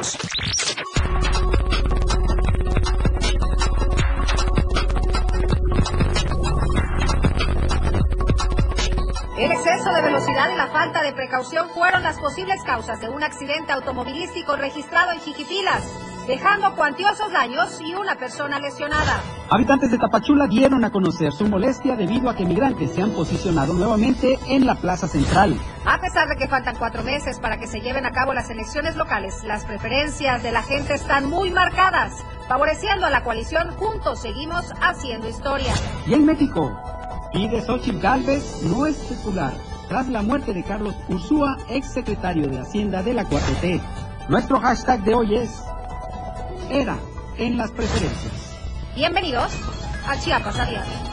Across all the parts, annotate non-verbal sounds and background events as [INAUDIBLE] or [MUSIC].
El exceso de velocidad y la falta de precaución fueron las posibles causas de un accidente automovilístico registrado en Chiquipilas, dejando cuantiosos daños y una persona lesionada. Habitantes de Tapachula dieron a conocer su molestia debido a que migrantes se han posicionado nuevamente en la plaza central. A pesar de que faltan cuatro meses para que se lleven a cabo las elecciones locales, las preferencias de la gente están muy marcadas, favoreciendo a la coalición Juntos Seguimos Haciendo Historia. Y en México, Pide Xochitl Galvez no especular tras la muerte de Carlos Ursúa, ex secretario de Hacienda de la 4T. Nuestro hashtag de hoy es Era en las preferencias. Bienvenidos a Chiapas Diario.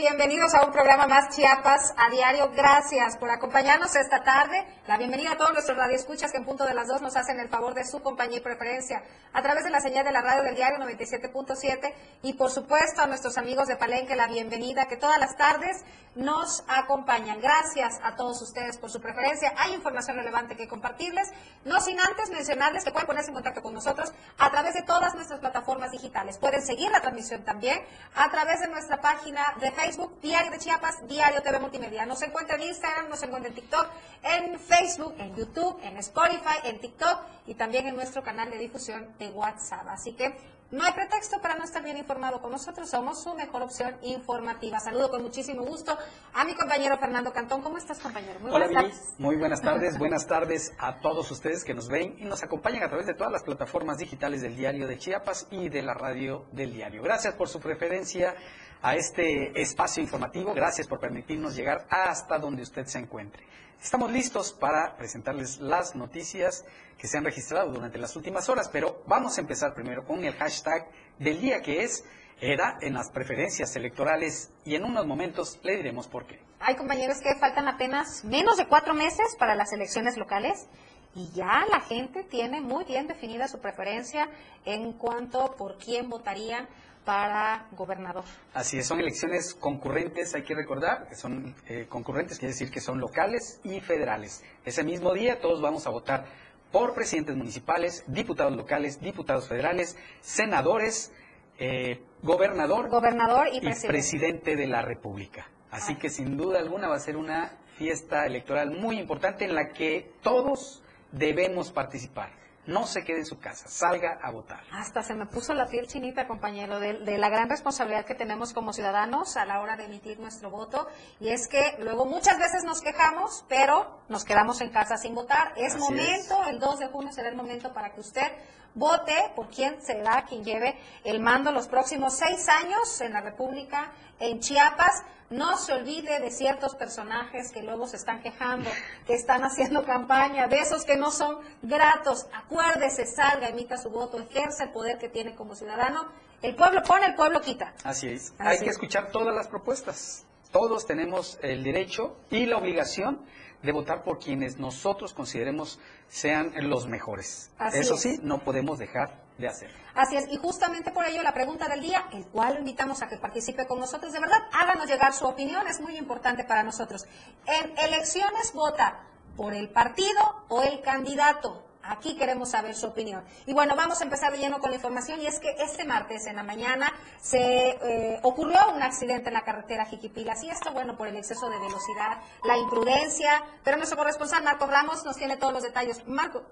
Bienvenidos a un programa más Chiapas a diario. Gracias por acompañarnos esta tarde. La bienvenida a todos nuestros radioescuchas que en punto de las dos nos hacen el favor de su compañía y preferencia a través de la señal de la radio del diario 97.7 y por supuesto a nuestros amigos de Palenque la bienvenida que todas las tardes nos acompañan. Gracias a todos ustedes por su preferencia. Hay información relevante que compartirles, no sin antes mencionarles que pueden ponerse en contacto con nosotros a través de todas nuestras plataformas digitales. Pueden seguir la transmisión también a través de nuestra página de Facebook, Diario de Chiapas, Diario TV Multimedia. Nos encuentra en Instagram, nos encuentra en TikTok, en Facebook, en YouTube, en Spotify, en TikTok y también en nuestro canal de difusión de WhatsApp. Así que no hay pretexto para no estar bien informado con nosotros, somos su mejor opción informativa. Saludo con muchísimo gusto a mi compañero Fernando Cantón. ¿Cómo estás, compañero? Muy Hola, buenas tardes. Muy buenas tardes. [LAUGHS] buenas tardes a todos ustedes que nos ven y nos acompañan a través de todas las plataformas digitales del Diario de Chiapas y de la radio del diario. Gracias por su preferencia a este espacio informativo. Gracias por permitirnos llegar hasta donde usted se encuentre. Estamos listos para presentarles las noticias que se han registrado durante las últimas horas, pero vamos a empezar primero con el hashtag del día que es era en las preferencias electorales y en unos momentos le diremos por qué. Hay compañeros que faltan apenas menos de cuatro meses para las elecciones locales y ya la gente tiene muy bien definida su preferencia en cuanto por quién votarían para gobernador. Así es, son elecciones concurrentes, hay que recordar que son eh, concurrentes, quiere decir que son locales y federales. Ese mismo día todos vamos a votar por presidentes municipales, diputados locales, diputados federales, senadores, eh, gobernador, gobernador y, presidente. de la República. Así que sin duda alguna va a ser una fiesta electoral muy importante en la que todos debemos participar no se quede en su casa, salga a votar. Hasta se me puso la piel chinita, compañero, de, la gran responsabilidad que tenemos como ciudadanos a la hora de emitir nuestro voto. Y es que luego muchas veces nos quejamos, pero nos quedamos en casa sin votar. Es momento, el 2 de junio será el momento para que usted vote por quién será quien lleve el mando los próximos seis años en la República, en Chiapas. No se olvide de ciertos personajes que luego se están quejando, que están haciendo campaña, de esos que no son gratos. Acuérdese, salga, emita su voto, ejerza el poder que tiene como ciudadano. El pueblo pone, el pueblo quita. Así es. Hay que escuchar todas las propuestas. Todos tenemos el derecho y la obligación de votar por quienes nosotros consideremos sean los mejores. Eso sí, no podemos dejar de hacer. Así es, y justamente por ello la pregunta del día, el cual lo invitamos a que participe con nosotros. De verdad, háganos llegar su opinión, es muy importante para nosotros. En elecciones vota por el partido o el candidato. Aquí queremos saber su opinión. Y bueno, vamos a empezar de lleno con la información y es que este martes en la mañana se eh, ocurrió un accidente en la carretera Jiquipilas y esto, bueno, por el exceso de velocidad, la imprudencia, pero nuestro corresponsal Marco Ramos nos tiene todos los detalles. Marco,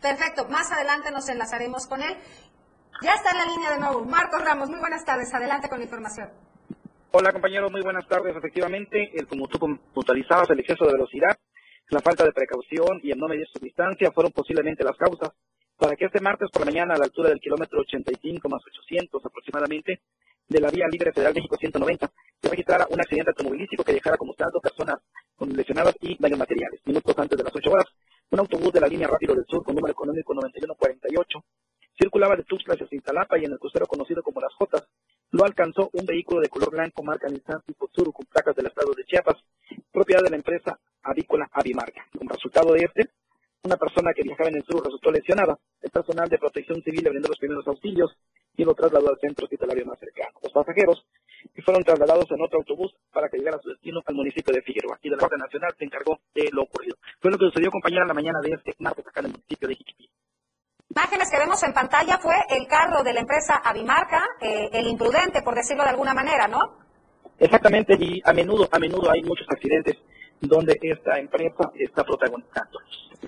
perfecto, más adelante nos enlazaremos con él. Ya está en la línea de nuevo. Marcos Ramos, muy buenas tardes, adelante con la información. Hola compañeros, muy buenas tardes. Efectivamente, el, como tú puntualizabas, el exceso de velocidad la falta de precaución y el no medir su distancia fueron posiblemente las causas para que este martes por la mañana a la altura del kilómetro 85 más 800 aproximadamente de la vía libre federal México 190 se registrara un accidente automovilístico que dejara como saldo personas con lesionadas y daños materiales. Minutos antes de las 8 horas, un autobús de la línea Rápido del Sur con número económico 9148 circulaba de Tuxtla hacia Cintalapa y en el crucero conocido como Las Jotas lo alcanzó un vehículo de color blanco marca Nissan tipo Tsuru con placas del estado de Chiapas, propiedad de la empresa avícola Avimarca. Como resultado de este, una persona que viajaba en el sur resultó lesionada. El personal de protección civil le brindó los primeros auxilios y lo trasladó al centro hospitalario más cercano. Los pasajeros fueron trasladados en otro autobús para que llegara a su destino al municipio de Figueroa. Y la Guardia Nacional se encargó de lo ocurrido. Fue lo que sucedió, compañera, la mañana de este martes acá en el municipio de Jiquipí. Imágenes que vemos en pantalla fue el carro de la empresa Avimarca, eh, el imprudente, por decirlo de alguna manera, ¿no? Exactamente, y a menudo, a menudo hay muchos accidentes donde esta empresa está protagonizando.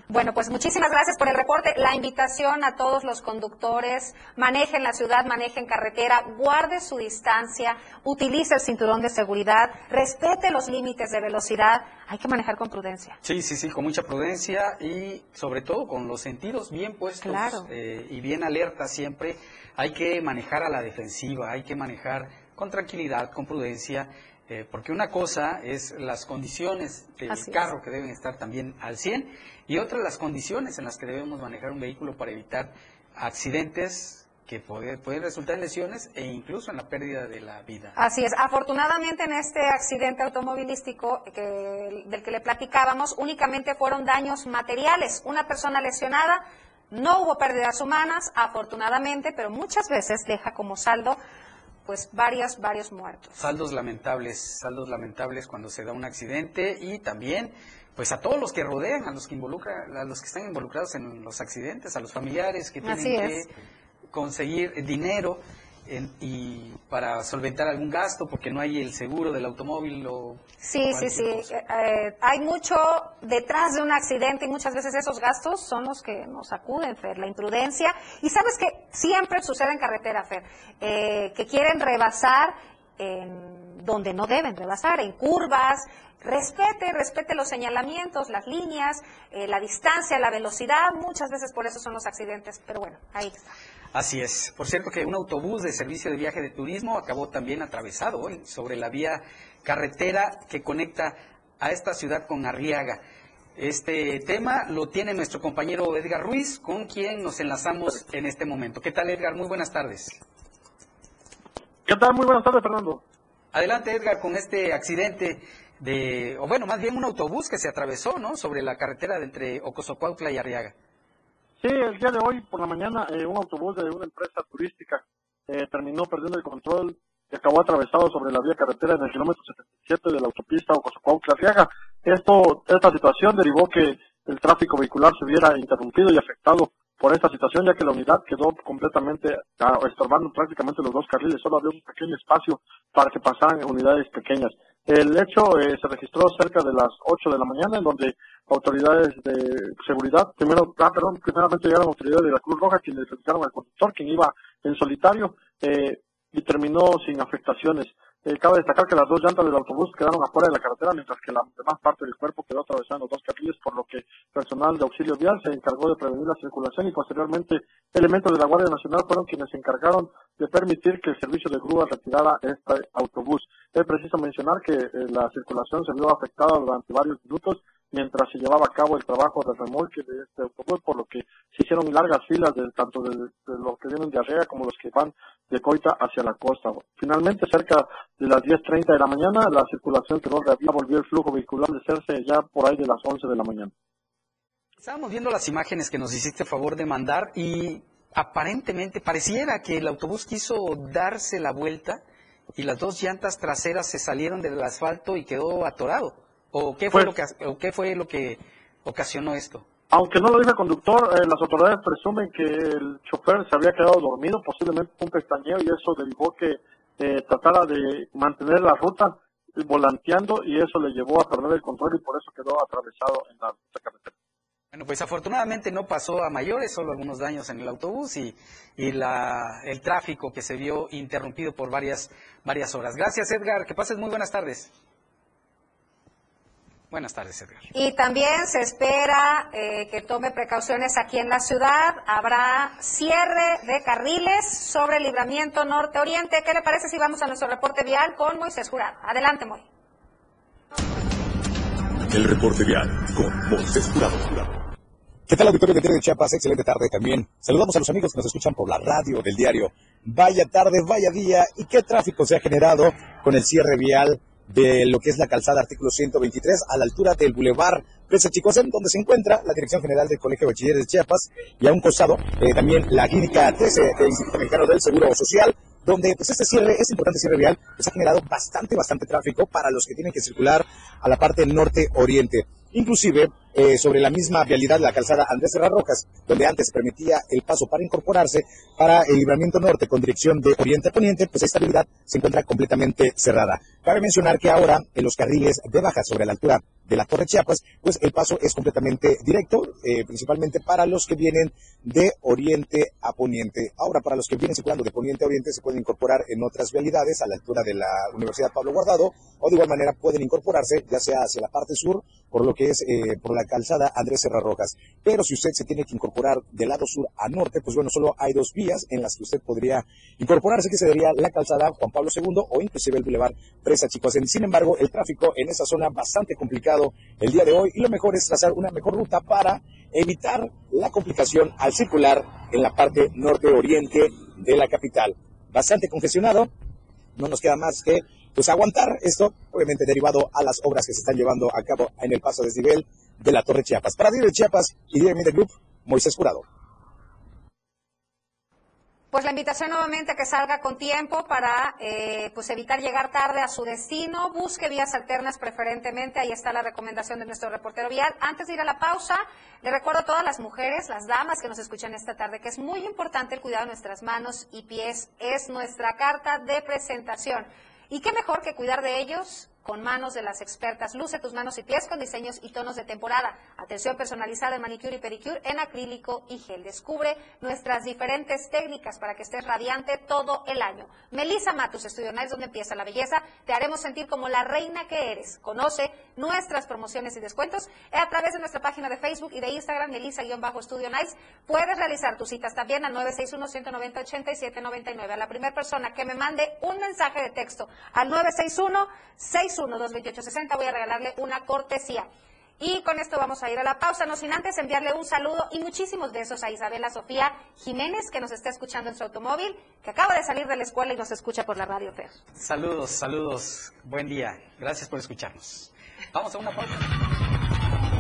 Bueno, pues muchísimas gracias por el reporte. La invitación a todos los conductores, manejen la ciudad, manejen carretera, guarde su distancia, utilice el cinturón de seguridad, respete los límites de velocidad. Hay que manejar con prudencia. Sí, sí, sí, con mucha prudencia y sobre todo con los sentidos bien puestos eh, y bien alerta siempre. Hay que manejar a la defensiva, hay que manejar con tranquilidad, con prudencia eh, porque una cosa es las condiciones del carro que deben estar también al 100 y otra las condiciones en las que debemos manejar un vehículo para evitar accidentes que pueden resultar en lesiones e incluso en la pérdida de la vida. Así es. Afortunadamente en este accidente automovilístico del que le platicábamos, únicamente fueron daños materiales. Una persona lesionada, no hubo pérdidas humanas, afortunadamente, pero muchas veces deja como saldo pues varios, varios muertos. Saldos lamentables, saldos lamentables cuando se da un accidente y también pues a todos los que rodean, a los que involucra, a los que están involucrados en los accidentes, a los familiares que tienen que conseguir dinero y para solventar algún gasto porque no hay el seguro del automóvil o sí sí sí. eh, hay mucho detrás de un accidente y muchas veces esos gastos son los que nos acuden Fer la imprudencia. Y sabes que siempre sucede en carretera Fer eh, que quieren rebasar en donde no deben rebasar en curvas. Respete, respete los señalamientos, las líneas, eh, la distancia, la velocidad, muchas veces por eso son los accidentes, pero bueno, ahí está. Así es. Por cierto que un autobús de servicio de viaje de turismo acabó también atravesado hoy sobre la vía carretera que conecta a esta ciudad con Arriaga. Este tema lo tiene nuestro compañero Edgar Ruiz, con quien nos enlazamos en este momento. ¿Qué tal, Edgar? Muy buenas tardes. ¿Qué tal? Muy buenas tardes, Fernando. Adelante, Edgar, con este accidente de, o bueno, más bien un autobús que se atravesó, ¿no? Sobre la carretera de entre Ocosocuautla y Arriaga. Sí, el día de hoy por la mañana eh, un autobús de una empresa turística eh, terminó perdiendo el control y acabó atravesado sobre la vía carretera en el kilómetro 77 de la autopista Ocosocuautla-Arriaga. Esto, esta situación derivó que el tráfico vehicular se viera interrumpido y afectado por esta situación, ya que la unidad quedó completamente ah, estorbando prácticamente los dos carriles, solo había un pequeño espacio para que pasaran unidades pequeñas. El hecho eh, se registró cerca de las 8 de la mañana, en donde autoridades de seguridad, primero, ah, perdón, primeramente llegaron autoridades de la Cruz Roja, quienes identificaron al conductor, quien iba en solitario, eh, y terminó sin afectaciones. Eh, cabe destacar que las dos llantas del autobús quedaron afuera de la carretera, mientras que la demás parte del cuerpo quedó atravesando dos carriles, por lo que personal de auxilio vial se encargó de prevenir la circulación y posteriormente elementos de la Guardia Nacional fueron quienes se encargaron de permitir que el servicio de grúa retirara este autobús. Es preciso mencionar que eh, la circulación se vio afectada durante varios minutos mientras se llevaba a cabo el trabajo del remolque de este autobús, por lo que se hicieron largas filas de, tanto de, los que vienen de Arrea como los que van de Coita hacia la costa. Finalmente, cerca de las 10.30 de la mañana, la circulación quedó reabierta, volvió el flujo vehicular de hacerse ya por ahí de las 11 de la mañana. Estábamos viendo las imágenes que nos hiciste favor de mandar y aparentemente pareciera que el autobús quiso darse la vuelta y las dos llantas traseras se salieron del asfalto y quedó atorado. ¿O qué fue, pues lo, que, qué fue lo que ocasionó esto? Aunque no lo dice el conductor, eh, las autoridades presumen que el chofer se había quedado dormido, posiblemente un pestañeo, y eso derivó que eh, tratara de mantener la ruta volanteando y eso le llevó a perder el control y por eso quedó atravesado en la carretera. Bueno, pues afortunadamente no pasó a mayores, solo algunos daños en el autobús y, y la, el tráfico que se vio interrumpido por varias, varias horas. Gracias Edgar, que pases muy buenas tardes. Buenas tardes, Edgar. Y también se espera eh, que tome precauciones aquí en la ciudad. Habrá cierre de carriles sobre el libramiento norte-oriente. ¿Qué le parece si vamos a nuestro reporte vial con Moisés Jurado? Adelante, Moy. El reporte vial con Moisés Jurado. ¿Qué tal, auditorio de de Chiapas? Excelente tarde también. Saludamos a los amigos que nos escuchan por la radio del diario. Vaya tarde, vaya día. ¿Y qué tráfico se ha generado con el cierre vial de lo que es la calzada artículo 123 a la altura del Boulevard Presa Chicosen, donde se encuentra la Dirección General del Colegio de Bachilleres de Chiapas y a un costado eh, también la clínica 13 del Instituto Mexicano del Seguro Social, donde pues este cierre, este importante cierre vial, pues ha generado bastante, bastante tráfico para los que tienen que circular a la parte norte-oriente. Inclusive, eh, sobre la misma vialidad la calzada Andrés Serra Rojas, donde antes permitía el paso para incorporarse para el libramiento norte con dirección de oriente a poniente, pues esta vialidad se encuentra completamente cerrada. Cabe mencionar que ahora en los carriles de baja sobre la altura de la Torre Chiapas, pues el paso es completamente directo, eh, principalmente para los que vienen de oriente a poniente. Ahora, para los que vienen circulando de poniente a oriente, se pueden incorporar en otras vialidades a la altura de la Universidad Pablo Guardado, o de igual manera pueden incorporarse ya sea hacia la parte sur, por lo que es eh, por la calzada Andrés Serra Rojas. Pero si usted se tiene que incorporar del lado sur a norte, pues bueno, solo hay dos vías en las que usted podría incorporarse, que sería la calzada Juan Pablo II o inclusive el Boulevard Presa Chicos. Sin embargo, el tráfico en esa zona bastante complicado el día de hoy y lo mejor es trazar una mejor ruta para evitar la complicación al circular en la parte norte-oriente de la capital. Bastante congestionado, no nos queda más que pues aguantar esto, obviamente derivado a las obras que se están llevando a cabo en el paso desnivel de la Torre Chiapas. Para de Chiapas y Diario Media Group, Moisés Jurado. Pues la invitación nuevamente a que salga con tiempo para eh, pues evitar llegar tarde a su destino. Busque vías alternas preferentemente. Ahí está la recomendación de nuestro reportero vial. Antes de ir a la pausa, le recuerdo a todas las mujeres, las damas que nos escuchan esta tarde, que es muy importante el cuidado de nuestras manos y pies. Es nuestra carta de presentación. Y qué mejor que cuidar de ellos con manos de las expertas. Luce tus manos y pies con diseños y tonos de temporada. Atención personalizada en manicure y pedicure en acrílico y gel. Descubre nuestras diferentes técnicas para que estés radiante todo el año. Melissa Matus, Estudio Nice, donde empieza la belleza. Te haremos sentir como la reina que eres. Conoce nuestras promociones y descuentos a través de nuestra página de Facebook y de Instagram, Melissa-Estudio Nice. Puedes realizar tus citas también al 961-190-8799. A la primera persona que me mande un mensaje de texto al 961 6 612-2860. Voy a regalarle una cortesía. Y con esto vamos a ir a la pausa, no sin antes enviarle un saludo y muchísimos besos a Isabela Sofía Jiménez, que nos está escuchando en su automóvil, que acaba de salir de la escuela y nos escucha por la radio Fer. Saludos, saludos. Buen día. Gracias por escucharnos. Vamos a una pausa.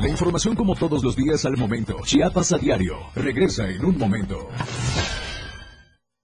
La información como todos los días al momento. Chiapas a diario. Regresa en un momento.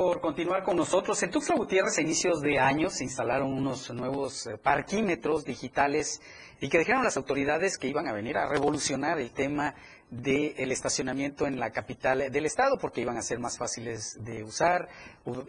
Por continuar con nosotros. En Tuxtla Gutiérrez, a inicios de año, se instalaron unos nuevos eh, parquímetros digitales y que dijeron las autoridades que iban a venir a revolucionar el tema del estacionamiento en la capital del estado, porque iban a ser más fáciles de usar,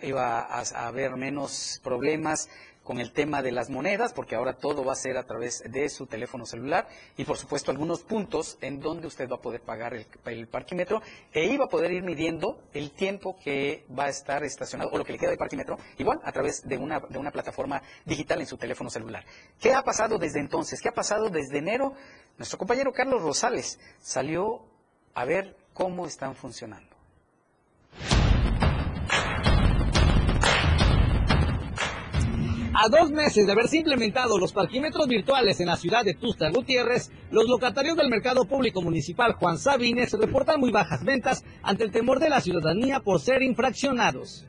iba a haber menos problemas con el tema de las monedas, porque ahora todo va a ser a través de su teléfono celular y por supuesto algunos puntos en donde usted va a poder pagar el, parquímetro e iba a poder ir midiendo el tiempo que va a estar estacionado o lo que le queda del parquímetro, igual a través de una, de una plataforma digital en su teléfono celular. ¿Qué ha pasado desde entonces? ¿Qué ha pasado desde enero? Nuestro compañero Carlos Rosales salió a ver cómo están funcionando. A dos meses de haberse implementado los parquímetros virtuales en la ciudad de Tusta Gutiérrez, los locatarios del mercado público municipal Juan Sabines reportan muy bajas ventas ante el temor de la ciudadanía por ser infraccionados.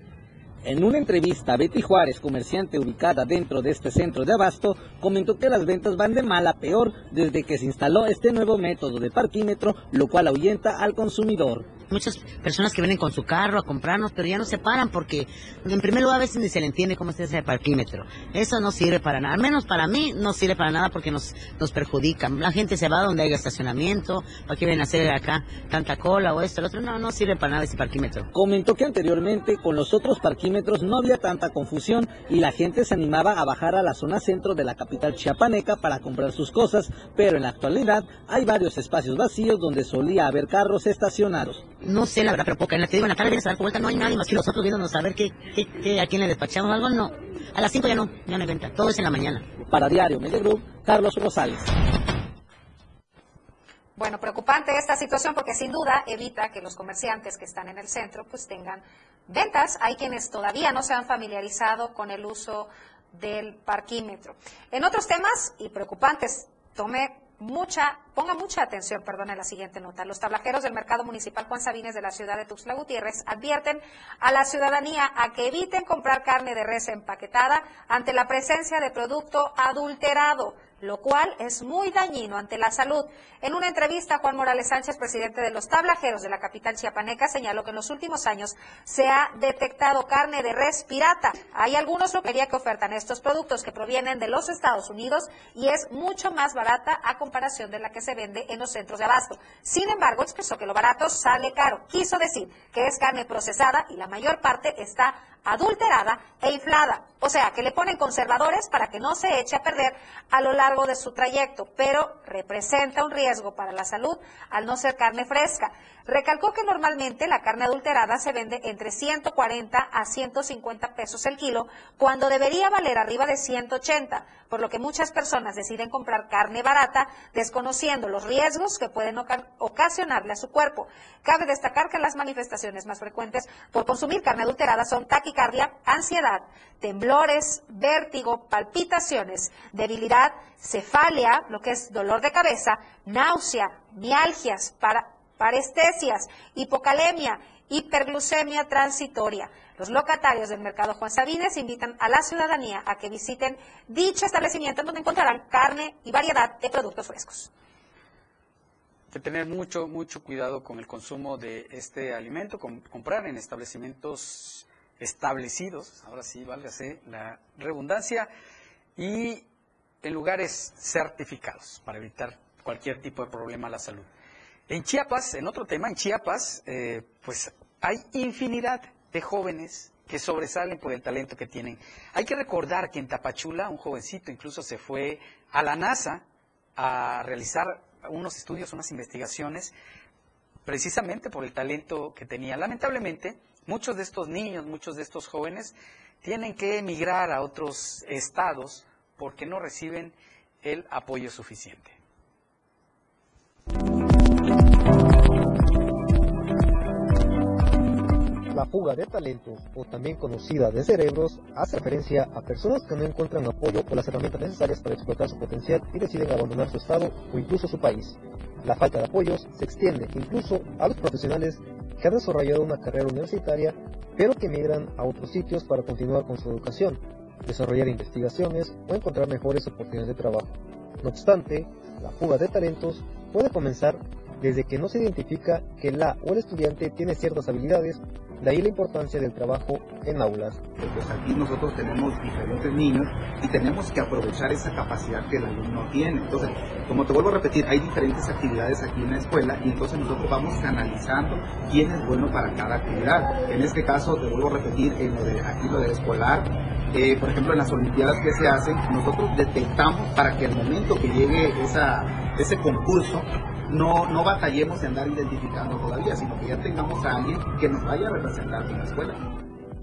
En una entrevista, Betty Juárez, comerciante ubicada dentro de este centro de abasto, comentó que las ventas van de mal a peor desde que se instaló este nuevo método de parquímetro, lo cual ahuyenta al consumidor muchas personas que vienen con su carro a comprarnos, pero ya no se paran porque, en primer lugar, a veces ni se le entiende cómo está ese parquímetro. Eso no sirve para nada, al menos para mí no sirve para nada porque nos, nos perjudica. La gente se va donde hay estacionamiento, ¿para qué vienen a hacer acá tanta cola o esto, el otro? No, no sirve para nada ese parquímetro. Comentó que anteriormente con los otros parquímetros no había tanta confusión y la gente se animaba a bajar a la zona centro de la capital chiapaneca para comprar sus cosas, pero en la actualidad hay varios espacios vacíos donde solía haber carros estacionados no sé la verdad, pero porque en la que digo en la tarde vienes a dar vuelta, no hay nadie más que nosotros viéndonos a ver qué, qué, a quién le despachamos algo, no. A las 5 ya no, ya no hay venta, todo es en la mañana. Para Diario Media Group, Carlos Rosales. Bueno, preocupante esta situación porque sin duda evita que los comerciantes que están en el centro pues tengan ventas. Hay quienes todavía no se han familiarizado con el uso del parquímetro. En otros temas y preocupantes, tome mucha, ponga mucha atención, perdón, en la siguiente nota. Los tablajeros del mercado municipal Juan Sabines de la ciudad de Tuxtla Gutiérrez advierten a la ciudadanía a que eviten comprar carne de res empaquetada ante la presencia de producto adulterado lo cual es muy dañino ante la salud. En una entrevista, Juan Morales Sánchez, presidente de los tablajeros de la capital chiapaneca, señaló que en los últimos años se ha detectado carne de res pirata. Hay algunos loquería que ofertan estos productos que provienen de los Estados Unidos y es mucho más barata a comparación de la que se vende en los centros de abasto. Sin embargo, expresó que lo barato sale caro. Quiso decir que es carne procesada y la mayor parte está adulterada e inflada. O sea, que le ponen conservadores para que no se eche a perder a lo largo de su trayecto, pero representa un riesgo para la salud al no ser carne fresca. Recalcó que normalmente la carne adulterada se vende entre 140 a 150 pesos el kilo, cuando debería valer arriba de 180, por lo que muchas personas deciden comprar carne barata, desconociendo los riesgos que pueden ocasionarle a su cuerpo. Cabe destacar que las manifestaciones más frecuentes por consumir carne adulterada son taquicardia, ansiedad, temblores, vértigo, palpitaciones, debilidad, cefalia, lo que es dolor de cabeza, náusea, mialgias, para parestesias, hipocalemia, hiperglucemia transitoria. Los locatarios del mercado Juan Sabines invitan a la ciudadanía a que visiten dicho establecimiento donde encontrarán carne y variedad de productos frescos. Hay que tener mucho, mucho cuidado con el consumo de este alimento, comprar en establecimientos establecidos, ahora sí, válgase la redundancia, y en lugares certificados para evitar cualquier tipo de problema a la salud. En Chiapas, en otro tema, en Chiapas, eh, pues hay infinidad de jóvenes que sobresalen por el talento que tienen. Hay que recordar que en Tapachula un jovencito incluso se fue a la NASA a realizar unos estudios, unas investigaciones, precisamente por el talento que tenía. Lamentablemente, muchos de estos niños, muchos de estos jóvenes tienen que emigrar a otros estados porque no reciben el apoyo suficiente. La fuga de talentos, o también conocida de cerebros, hace referencia a personas que no encuentran apoyo o las herramientas necesarias para explotar su potencial y deciden abandonar su estado o incluso su país. La falta de apoyos se extiende incluso a los profesionales que han desarrollado una carrera universitaria, pero que migran a otros sitios para continuar con su educación, desarrollar investigaciones o encontrar mejores oportunidades de trabajo. No obstante, la fuga de talentos puede comenzar desde que no se identifica que la o el estudiante tiene ciertas habilidades De ahí la importancia del trabajo en aulas. Pues aquí nosotros tenemos diferentes niños y tenemos que aprovechar esa capacidad que el alumno tiene. Entonces, como te vuelvo a repetir, hay diferentes actividades aquí en la escuela y entonces nosotros vamos analizando quién es bueno para cada actividad. En este caso, te vuelvo a repetir, en lo de, aquí lo de escolar, eh, por ejemplo, en las Olimpiadas que se hacen, nosotros detectamos para que el momento que llegue esa, ese concurso, no, no batallemos en andar identificando todavía, sino que ya tengamos a alguien que nos vaya a representar en la escuela.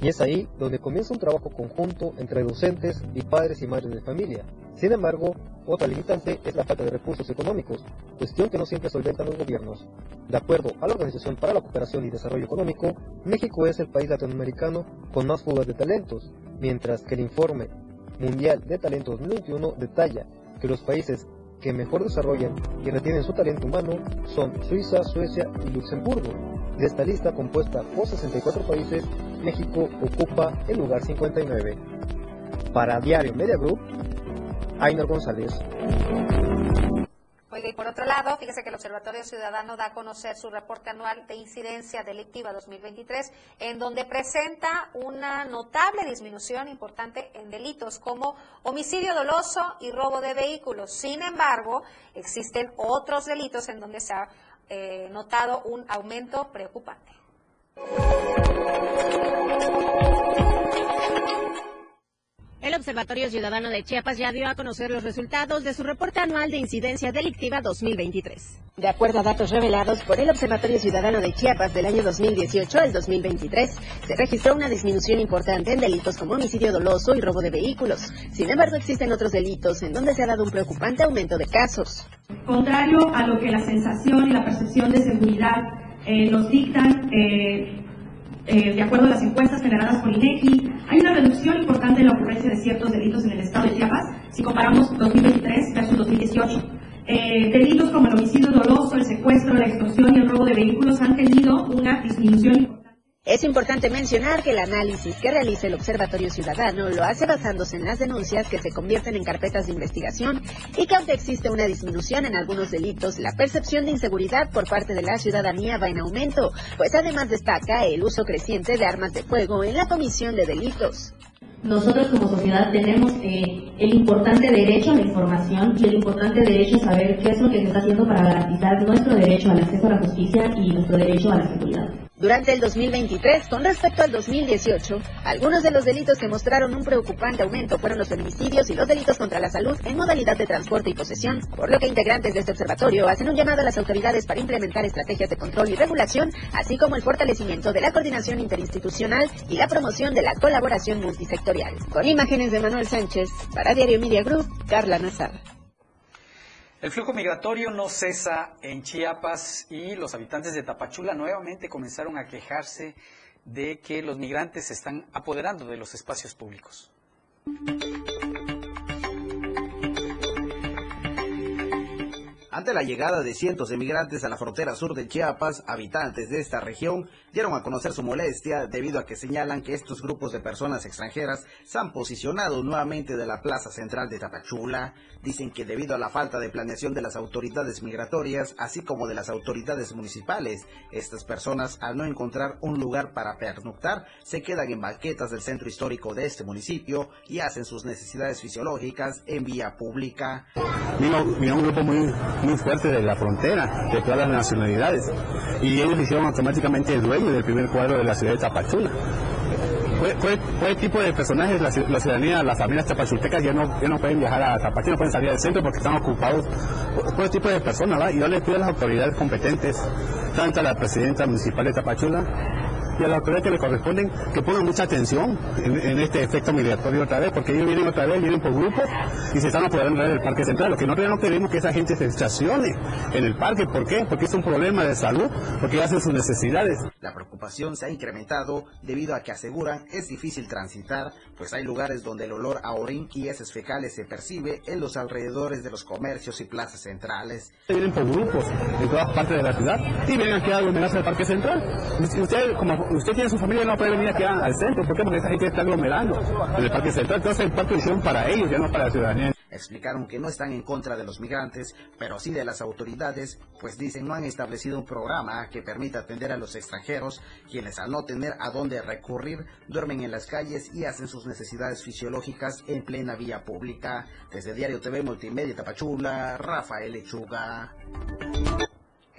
Y es ahí donde comienza un trabajo conjunto entre docentes y padres y madres de familia. Sin embargo, otra limitante es la falta de recursos económicos, cuestión que no siempre solventan los gobiernos. De acuerdo a la Organización para la Cooperación y Desarrollo Económico, México es el país latinoamericano con más fugas de talentos, mientras que el informe Mundial de Talento 2021 detalla que los países que mejor desarrollan y retienen su talento humano son Suiza, Suecia y Luxemburgo. De esta lista compuesta por 64 países, México ocupa el lugar 59. Para Diario Media Group, Ainer González. Y por otro lado, fíjese que el Observatorio Ciudadano da a conocer su reporte anual de incidencia delictiva 2023, en donde presenta una notable disminución importante en delitos como homicidio doloso y robo de vehículos. Sin embargo, existen otros delitos en donde se ha eh, notado un aumento preocupante. El Observatorio Ciudadano de Chiapas ya dio a conocer los resultados de su reporte anual de incidencia delictiva 2023. De acuerdo a datos revelados por el Observatorio Ciudadano de Chiapas del año 2018 al 2023, se registró una disminución importante en delitos como homicidio doloso y robo de vehículos. Sin embargo, existen otros delitos en donde se ha dado un preocupante aumento de casos. Contrario a lo que la sensación y la percepción de seguridad eh, nos dictan, eh, eh, de acuerdo a las encuestas generadas por INEGI, hay una reducción importante en la ocurrencia de ciertos delitos en el estado de Chiapas si comparamos 2023 versus 2018. Eh, delitos como el homicidio doloso, el secuestro, la extorsión y el robo de vehículos han tenido una disminución. Es importante mencionar que el análisis que realiza el Observatorio Ciudadano lo hace basándose en las denuncias que se convierten en carpetas de investigación y que aunque existe una disminución en algunos delitos, la percepción de inseguridad por parte de la ciudadanía va en aumento, pues además destaca el uso creciente de armas de fuego en la comisión de delitos. Nosotros como sociedad tenemos eh, el importante derecho a la información y el importante derecho a saber qué es lo que se está haciendo para garantizar nuestro derecho al acceso a la justicia y nuestro derecho a la seguridad. Durante el 2023, con respecto al 2018, algunos de los delitos que mostraron un preocupante aumento fueron los feminicidios y los delitos contra la salud en modalidad de transporte y posesión, por lo que integrantes de este observatorio hacen un llamado a las autoridades para implementar estrategias de control y regulación, así como el fortalecimiento de la coordinación interinstitucional y la promoción de la colaboración multisectorial. Con imágenes de Manuel Sánchez, para Diario Media Group, Carla Nazar. El flujo migratorio no cesa en Chiapas y los habitantes de Tapachula nuevamente comenzaron a quejarse de que los migrantes se están apoderando de los espacios públicos. Ante la llegada de cientos de migrantes a la frontera sur de Chiapas, habitantes de esta región dieron a conocer su molestia debido a que señalan que estos grupos de personas extranjeras se han posicionado nuevamente de la plaza central de Tapachula. Dicen que debido a la falta de planeación de las autoridades migratorias, así como de las autoridades municipales, estas personas al no encontrar un lugar para pernoctar, se quedan en banquetas del centro histórico de este municipio y hacen sus necesidades fisiológicas en vía pública. Vino, vino un grupo muy, muy fuerte de la frontera, de todas las nacionalidades, y ellos hicieron automáticamente dueño del primer cuadro de la ciudad de Tapachula. Fue, fue, fue tipo de personajes, la, la, ciudadanía, las familias tapachultecas ya no, ya no pueden viajar a Tapachula, no pueden salir del centro porque están ocupados el tipo de personas, ¿va? y yo les pido a las autoridades competentes, tanto a la presidenta municipal de Tapachula, y a las autoridades que le corresponden que pongan mucha atención en, en, este efecto migratorio otra vez, porque ellos vienen otra vez, vienen por grupos y se están apoderando del parque central. Lo que nosotros no queremos que esa gente se estacione en el parque. ¿Por qué? Porque es un problema de salud, porque hacen sus necesidades. La preocupación se ha incrementado debido a que aseguran es difícil transitar, pues hay lugares donde el olor a orín y heces fecales se percibe en los alrededores de los comercios y plazas centrales. Vienen por grupos de todas partes de la ciudad y vienen aquí a aglomerarse al parque central. Usted, como usted tiene su familia no puede venir aquí al centro. ¿Por qué? Porque esa gente está aglomerando el Parque Central. Entonces el parque hicieron para ellos, ya no para la ciudadanía. Explicaron que no están en contra de los migrantes, pero sí de las autoridades, pues dicen no han establecido un programa que permita atender a los extranjeros, quienes al no tener a dónde recurrir, duermen en las calles y hacen sus necesidades fisiológicas en plena vía pública. Desde Diario TV Multimedia Tapachula, Rafael Lechuga.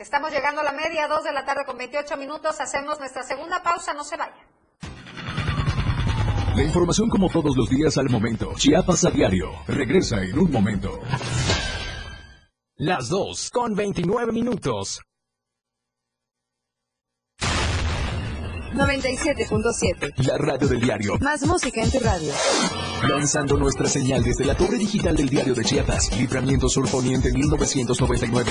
Estamos llegando a la media, 2 de la tarde con 28 minutos. Hacemos nuestra segunda pausa, no se vaya. La información como todos los días al momento. Chiapas a diario. Regresa en un momento. Las 2 con 29 minutos. 97.7. La radio del diario. Más música en tu radio. Lanzando nuestra señal desde la torre digital del diario de Chiapas. Libramiento Sur Poniente 1999.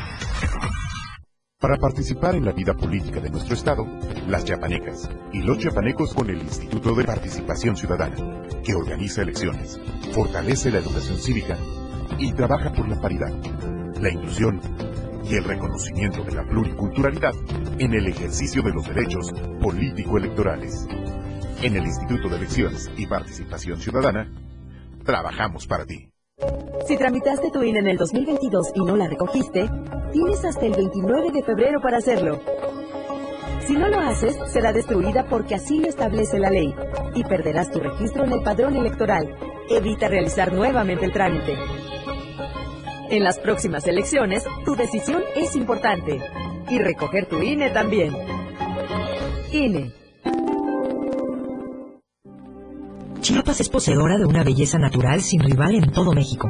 Para participar en la vida política de nuestro Estado, las chiapanecas y los chiapanecos con el Instituto de Participación Ciudadana, que organiza elecciones, fortalece la educación cívica y trabaja por la paridad, la inclusión y el reconocimiento de la pluriculturalidad en el ejercicio de los derechos político-electorales. En el Instituto de Elecciones y Participación Ciudadana, trabajamos para ti. Si tramitaste tu INE en el 2022 y no la recogiste, tienes hasta el 29 de febrero para hacerlo. Si no lo haces, será destruida porque así lo establece la ley y perderás tu registro en el padrón electoral. Evita realizar nuevamente el trámite. En las próximas elecciones, tu decisión es importante. Y recoger tu INE también. INE. Chiapas es poseedora de una belleza natural sin rival en todo México.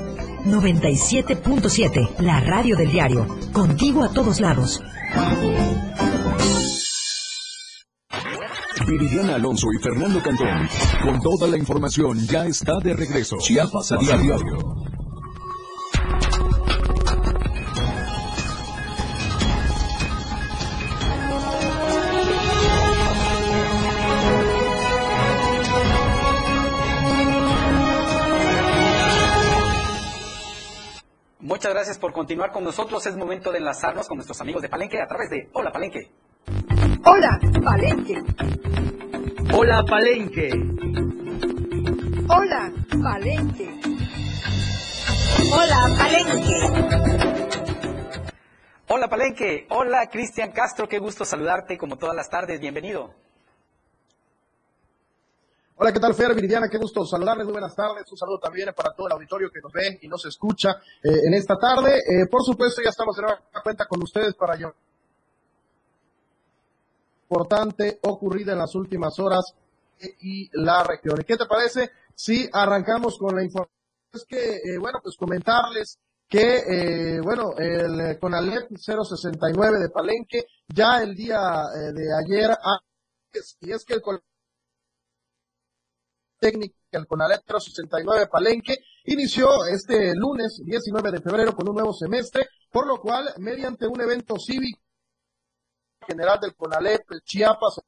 97.7, la radio del diario. Contigo a todos lados. Viridiana Alonso y Fernando Cantón. Con toda la información ya está de regreso. Chiapas a diario. Muchas gracias por continuar con nosotros. Es momento de enlazarnos con nuestros amigos de Palenque a través de Hola Palenque. Hola, Palenque. Hola, Palenque. Hola, Palenque. Hola, Palenque. Hola Palenque. Hola Cristian Castro. Qué gusto saludarte como todas las tardes. Bienvenido. Hola, ¿qué tal, Fer? Viridiana, qué gusto saludarles. Muy buenas tardes. Un saludo también para todo el auditorio que nos ve y nos escucha eh, en esta tarde. Eh, por supuesto, ya estamos en una cuenta con ustedes para llevar importante ocurrida en las últimas horas eh, y la región. ¿Y qué te parece si arrancamos con la información? Es que, eh, bueno, pues comentarles que, eh, bueno, el CONALEP 069 de Palenque, ya el día eh, de ayer, ah, y es que el técnica, el CONALEP 069 Palenque, inició este lunes 19 de febrero con un nuevo semestre, por lo cual, mediante un evento cívico general del CONALEP, Chiapas,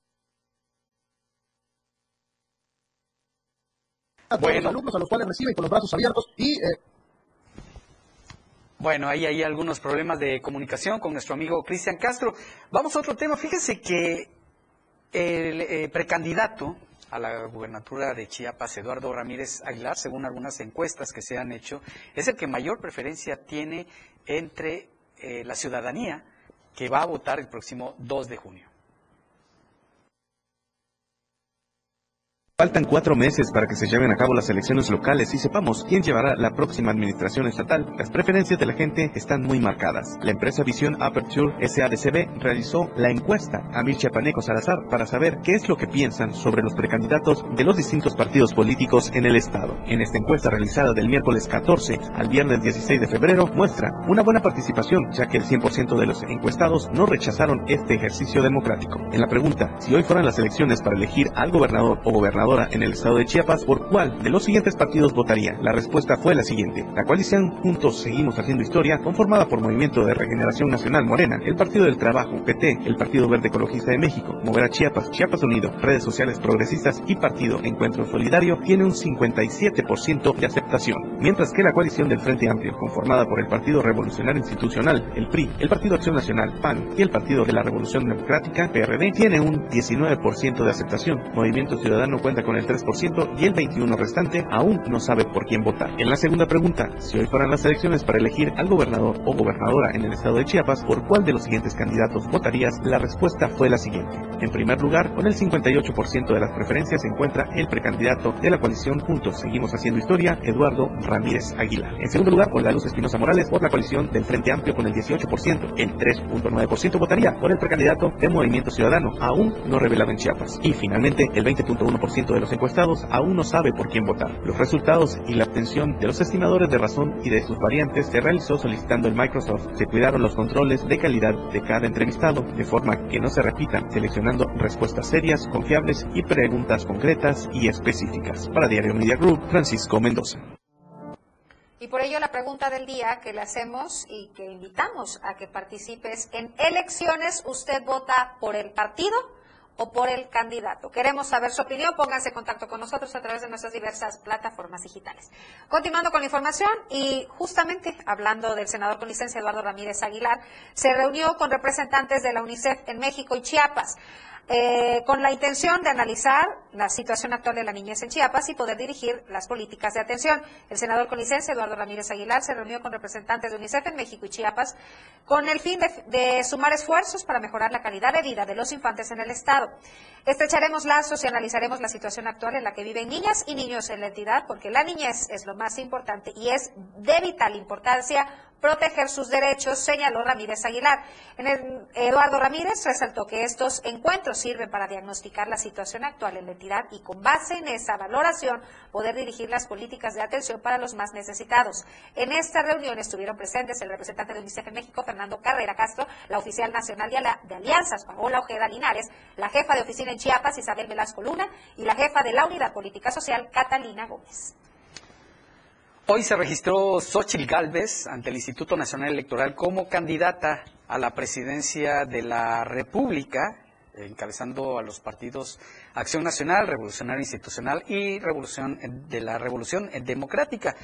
a todos los alumnos a los cuales reciben con los brazos abiertos y eh, Bueno, ahí hay algunos problemas de comunicación con nuestro amigo Cristian Castro. Vamos a otro tema. Fíjese que el eh, precandidato a la gubernatura de Chiapas, Eduardo Ramírez Aguilar, según algunas encuestas que se han hecho, es el que mayor preferencia tiene entre eh, la ciudadanía que va a votar el próximo 2 de junio. Faltan cuatro meses para que se lleven a cabo las elecciones locales y sepamos quién llevará la próxima administración estatal. Las preferencias de la gente están muy marcadas. La empresa Visión Aperture SADCB realizó la encuesta a Mil Chiapaneco Salazar para saber qué es lo que piensan sobre los precandidatos de los distintos partidos políticos en el estado. En esta encuesta realizada del miércoles 14 al viernes 16 de febrero muestra una buena participación, ya que el 100% de los encuestados no rechazaron este ejercicio democrático. En la pregunta, si hoy fueran las elecciones para elegir al gobernador o gobernadora en el estado de Chiapas, ¿por cuál de los siguientes partidos votaría? La respuesta fue la siguiente. La coalición Juntos Seguimos Haciendo Historia, conformada por Movimiento de Regeneración Nacional Morena, el Partido del Trabajo, PT, el Partido Verde Ecologista de México, Mover a Chiapas, Chiapas Unido, Redes Sociales Progresistas y Partido Encuentro Solidario, tiene un 57% de aceptación, mientras que la coalición del Frente Amplio, conformada por el Partido Revolucionario Institucional, el PRI, el Partido Acción Nacional, PAN y el Partido de la Revolución Democrática, PRD, tiene un 19% de aceptación. Movimiento Ciudadano cuenta con el 3% y el 21% restante aún no sabe por quién votar. En la segunda pregunta, si hoy fueran las elecciones para elegir al gobernador o gobernadora en el estado de Chiapas, ¿por cuál de los siguientes candidatos votarías? La respuesta fue la siguiente. En primer lugar, con el 58% de las preferencias se encuentra el precandidato de la coalición Juntos Seguimos Haciendo Historia, Eduardo Ramírez Aguilar. En segundo lugar, con la Luz Espinosa Morales por la coalición del Frente Amplio con el 18%. El 3.9% votaría por el precandidato del Movimiento Ciudadano, aún no revelado en Chiapas. Y finalmente, el 20.1% de los encuestados aún no sabe por quién votar. Los resultados y la obtención de los estimadores de razón y de sus variantes se realizó solicitando en Microsoft. Se cuidaron los controles de calidad de cada entrevistado, de forma que no se repitan, seleccionando respuestas serias, confiables y preguntas concretas y específicas. Para Diario Media Group, Francisco Mendoza. Y por ello la pregunta del día que le hacemos y que invitamos a que participes en elecciones, ¿usted vota por el partido? O por el candidato. Queremos saber su opinión, pónganse en contacto con nosotros a través de nuestras diversas plataformas digitales. Continuando con la información y justamente hablando del senador con licencia Eduardo Ramírez Aguilar, se reunió con representantes de la UNICEF en México y Chiapas. Eh, con la intención de analizar la situación actual de la niñez en Chiapas y poder dirigir las políticas de atención. El senador con licencia, Eduardo Ramírez Aguilar, se reunió con representantes de UNICEF en México y Chiapas con el fin de, de sumar esfuerzos para mejorar la calidad de vida de los infantes en el Estado. Estrecharemos lazos y analizaremos la situación actual en la que viven niñas y niños en la entidad, porque la niñez es lo más importante y es de vital importancia proteger sus derechos, señaló Ramírez Aguilar. En el, Eduardo Ramírez resaltó que estos encuentros sirven para diagnosticar la situación actual en la entidad y con base en esa valoración poder dirigir las políticas de atención para los más necesitados. En esta reunión estuvieron presentes el representante de UNICEF en México, Fernando Carrera Castro, la oficial nacional de Alianzas, Paola Ojeda Linares, la jefa de oficina en Chiapas, Isabel Velasco Luna, y la jefa de la Unidad Política Social, Catalina Gómez. Hoy se registró Xochitl Gálvez ante el Instituto Nacional Electoral como candidata a la presidencia de la República, encabezando a los partidos Acción Nacional, Revolucionario Institucional y Revolución de la Revolución Democrática.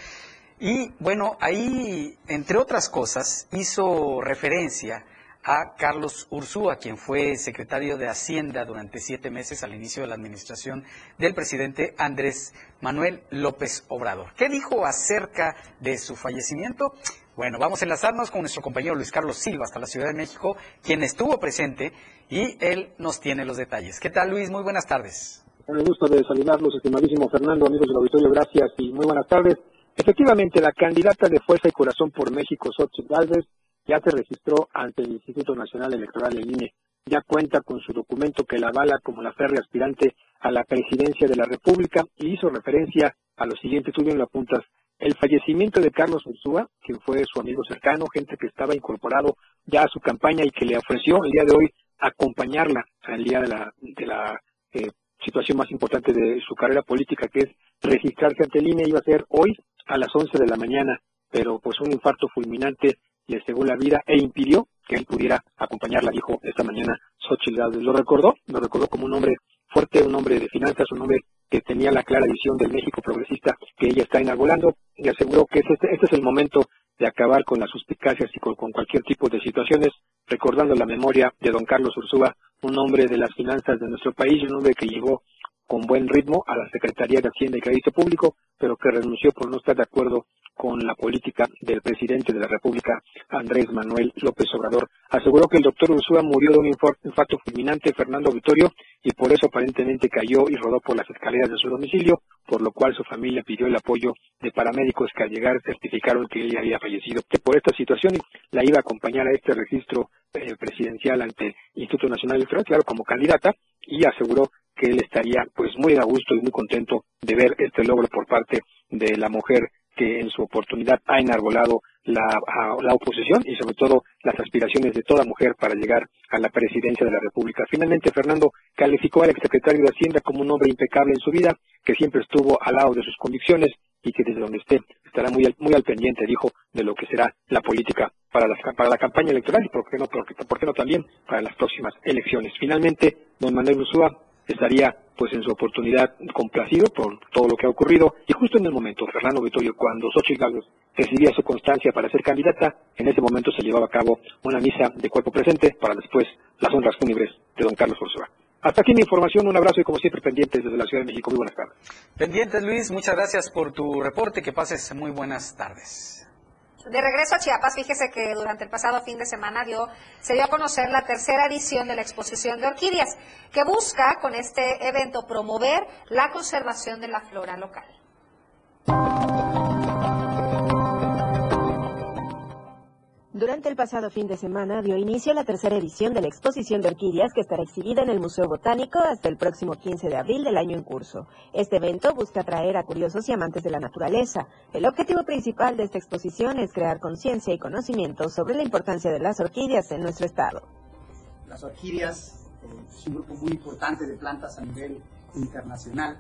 Y bueno, ahí, entre otras cosas, hizo referencia a Carlos Ursúa, quien fue secretario de Hacienda durante siete meses al inicio de la administración del presidente Andrés Manuel López Obrador. ¿Qué dijo acerca de su fallecimiento? Bueno, vamos a enlazarnos con nuestro compañero Luis Carlos Silva hasta la Ciudad de México, quien estuvo presente y él nos tiene los detalles. ¿Qué tal, Luis? Muy buenas tardes. Con el gusto de saludarlos, estimadísimo Fernando, amigos del auditorio, gracias y muy buenas tardes. Efectivamente, la candidata de Fuerza y Corazón por México, Xochitl Gálvez, ya se registró ante el Instituto Nacional Electoral, el INE. Ya cuenta con su documento que la avala como la férrea aspirante a la presidencia de la República y hizo referencia a lo siguiente, tú bien lo apuntas, el fallecimiento de Carlos Ursúa, quien fue su amigo cercano, gente que estaba incorporado ya a su campaña y que le ofreció el día de hoy acompañarla al día de la, de la eh, situación más importante de su carrera política, que es registrarse ante el INE, iba a ser hoy a las 11 de la mañana, pero pues un infarto fulminante le cegó la vida e impidió que él pudiera acompañarla, dijo esta mañana Xochitl Lo recordó, lo recordó como un hombre fuerte, un hombre de finanzas, un hombre que tenía la clara visión del México progresista que ella está inaugurando y aseguró que este, este es el momento de acabar con las suspicacias y con, cualquier tipo de situaciones, recordando la memoria de don Carlos Ursúa, un hombre de las finanzas de nuestro país, un hombre que llegó con buen ritmo a la Secretaría de Hacienda y Crédito Público, pero que renunció por no estar de acuerdo con la política del presidente de la República, Andrés Manuel López Obrador. Aseguró que el doctor Ursúa murió de un infarto fulminante, Fernando Vitorio, y por eso aparentemente cayó y rodó por las escaleras de su domicilio, por lo cual su familia pidió el apoyo de paramédicos que al llegar certificaron que ella había fallecido. Que por esta situación la iba a acompañar a este registro eh, presidencial ante el Instituto Nacional Electoral, claro, como candidata, y aseguró que él estaría pues muy a gusto y muy contento de ver este logro por parte de la mujer que en su oportunidad ha enarbolado la, la, oposición y sobre todo las aspiraciones de toda mujer para llegar a la presidencia de la República. Finalmente, Fernando calificó al exsecretario de Hacienda como un hombre impecable en su vida, que siempre estuvo al lado de sus convicciones y que desde donde esté estará muy, muy al pendiente, dijo, de lo que será la política para la, para la campaña electoral y, por qué, no, por qué no también para las próximas elecciones. Finalmente, don Manuel Ursúa estaría pues en su oportunidad complacido por todo lo que ha ocurrido y justo en el momento, Fernando Vitorio, cuando Xochitl Gálvez recibía su constancia para ser candidata, en ese momento se llevaba a cabo una misa de cuerpo presente para después las honras fúnebres de don Carlos Ursúa. Hasta aquí mi información, un abrazo y como siempre pendientes desde la Ciudad de México. Muy buenas tardes. Pendientes Luis, muchas gracias por tu reporte, que pases muy buenas tardes. De regreso a Chiapas, fíjese que durante el pasado fin de semana dio, se dio a conocer la tercera edición de la exposición de orquídeas, que busca con este evento promover la conservación de la flora local. Durante el pasado fin de semana dio inicio la tercera edición de la exposición de orquídeas que estará exhibida en el Museo Botánico hasta el próximo 15 de abril del año en curso. Este evento busca atraer a curiosos y amantes de la naturaleza. El objetivo principal de esta exposición es crear conciencia y conocimiento sobre la importancia de las orquídeas en nuestro estado. Las orquídeas eh, es un grupo muy importante de plantas a nivel internacional,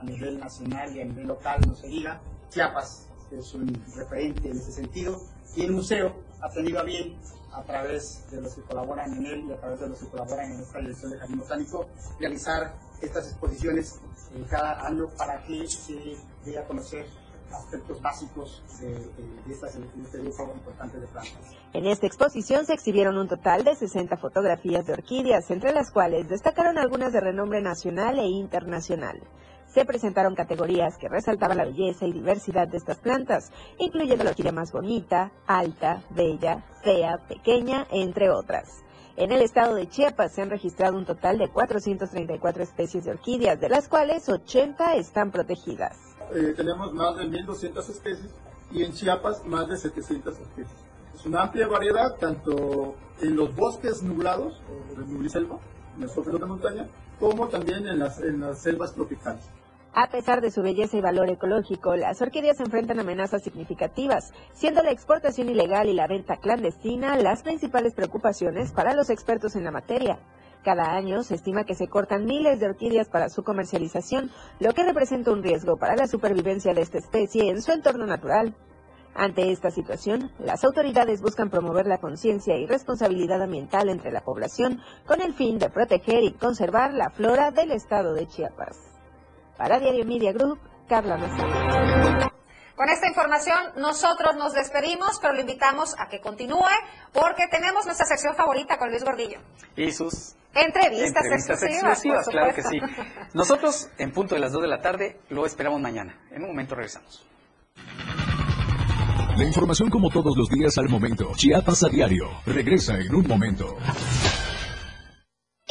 a nivel nacional y a nivel local, no se diga. Chiapas es un referente en ese sentido y el museo ha tenido bien, a través de los que colaboran en él y a través de los que colaboran en esta dirección de Jardín Botánico, realizar estas exposiciones eh, cada año para que se dé a conocer aspectos básicos de, de, estas, de este grupo importante de plantas. En esta exposición se exhibieron un total de 60 fotografías de orquídeas, entre las cuales destacaron algunas de renombre nacional e internacional se presentaron categorías que resaltaban la belleza y diversidad de estas plantas, incluyendo la orquídea más bonita, alta, bella, fea, pequeña, entre otras. En el estado de Chiapas se han registrado un total de 434 especies de orquídeas, de las cuales 80 están protegidas. Eh, tenemos más de 1.200 especies y en Chiapas más de 700 especies. Es una amplia variedad tanto en los bosques nublados, o de nubliselva, en de montaña, como también en las selvas tropicales. A pesar de su belleza y valor ecológico, las orquídeas enfrentan amenazas significativas, siendo la exportación ilegal y la venta clandestina las principales preocupaciones para los expertos en la materia. Cada año se estima que se cortan miles de orquídeas para su comercialización, lo que representa un riesgo para la supervivencia de esta especie en su entorno natural. Ante esta situación, las autoridades buscan promover la conciencia y responsabilidad ambiental entre la población con el fin de proteger y conservar la flora del estado de Chiapas. Para Diario Media Group, Carla Nazario. Con esta información nosotros nos despedimos, pero lo invitamos a que continúe porque tenemos nuestra sección favorita con Luis Gordillo. Y sus entrevistas, exclusivas, claro que sí. Nosotros en punto de las 2 de la tarde lo esperamos mañana. En un momento regresamos. La información como todos los días al momento. Chiapas a diario. Regresa en un momento.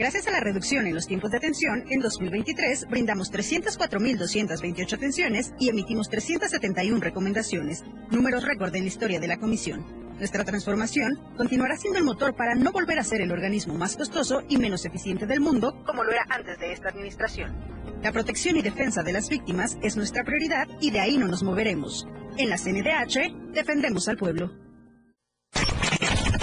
Gracias a la reducción en los tiempos de atención, en 2023 brindamos 304.228 atenciones y emitimos 371 recomendaciones, números récord en la historia de la Comisión. Nuestra transformación continuará siendo el motor para no volver a ser el organismo más costoso y menos eficiente del mundo, como lo era antes de esta administración. La protección y defensa de las víctimas es nuestra prioridad y de ahí no nos moveremos. En la CNDH defendemos al pueblo.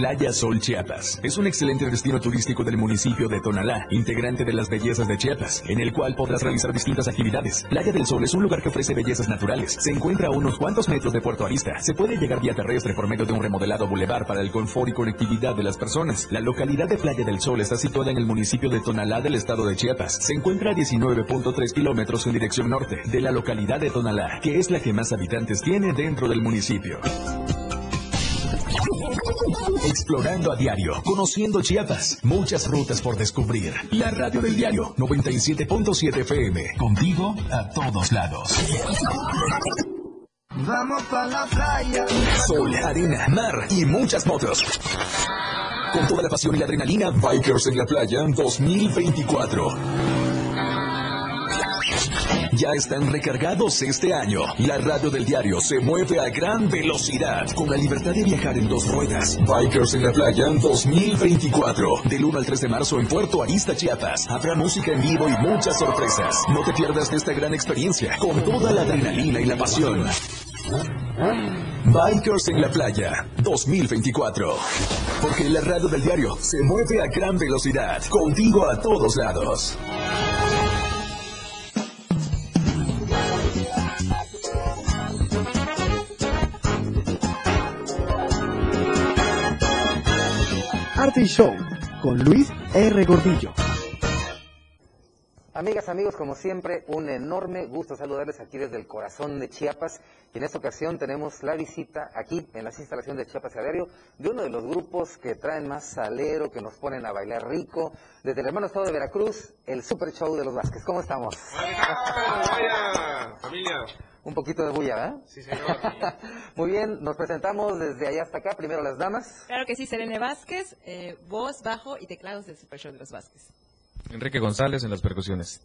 Playa Sol Chiapas. Es un excelente destino turístico del municipio de Tonalá, integrante de las bellezas de Chiapas, en el cual podrás realizar distintas actividades. Playa del Sol es un lugar que ofrece bellezas naturales. Se encuentra a unos cuantos metros de Puerto Arista. Se puede llegar vía terrestre por medio de un remodelado bulevar para el confort y conectividad de las personas. La localidad de Playa del Sol está situada en el municipio de Tonalá del estado de Chiapas. Se encuentra a 19.3 kilómetros en dirección norte de la localidad de Tonalá, que es la que más habitantes tiene dentro del municipio. Explorando a diario, conociendo Chiapas, muchas rutas por descubrir. La radio del diario 97.7 FM, contigo a todos lados. Vamos para la playa. Sol, arena, mar y muchas motos. Con toda la pasión y la adrenalina, Bikers en la Playa 2024. Ya están recargados este año. La radio del diario se mueve a gran velocidad con la libertad de viajar en dos ruedas. Bikers en la Playa 2024. Del 1 al 3 de marzo en Puerto Arista, Chiapas. Habrá música en vivo y muchas sorpresas. No te pierdas de esta gran experiencia con toda la adrenalina y la pasión. Bikers en la Playa 2024. Porque la radio del diario se mueve a gran velocidad. Contigo a todos lados. Y Show con Luis R. Gordillo. Amigas, amigos, como siempre, un enorme gusto saludarles aquí desde el corazón de Chiapas. Y en esta ocasión tenemos la visita aquí en las instalaciones de Chiapas Diario de uno de los grupos que traen más salero, que nos ponen a bailar rico. Desde el hermano estado de Veracruz, el Super Show de los Vázquez. ¿Cómo estamos? familia. Un poquito de bulla, ¿verdad? Sí, señor. [LAUGHS] Muy bien, nos presentamos desde allá hasta acá. Primero las damas. Claro que sí, Serene Vázquez, eh, voz, bajo y teclados del Super Show de los Vázquez. Enrique González en las percusiones.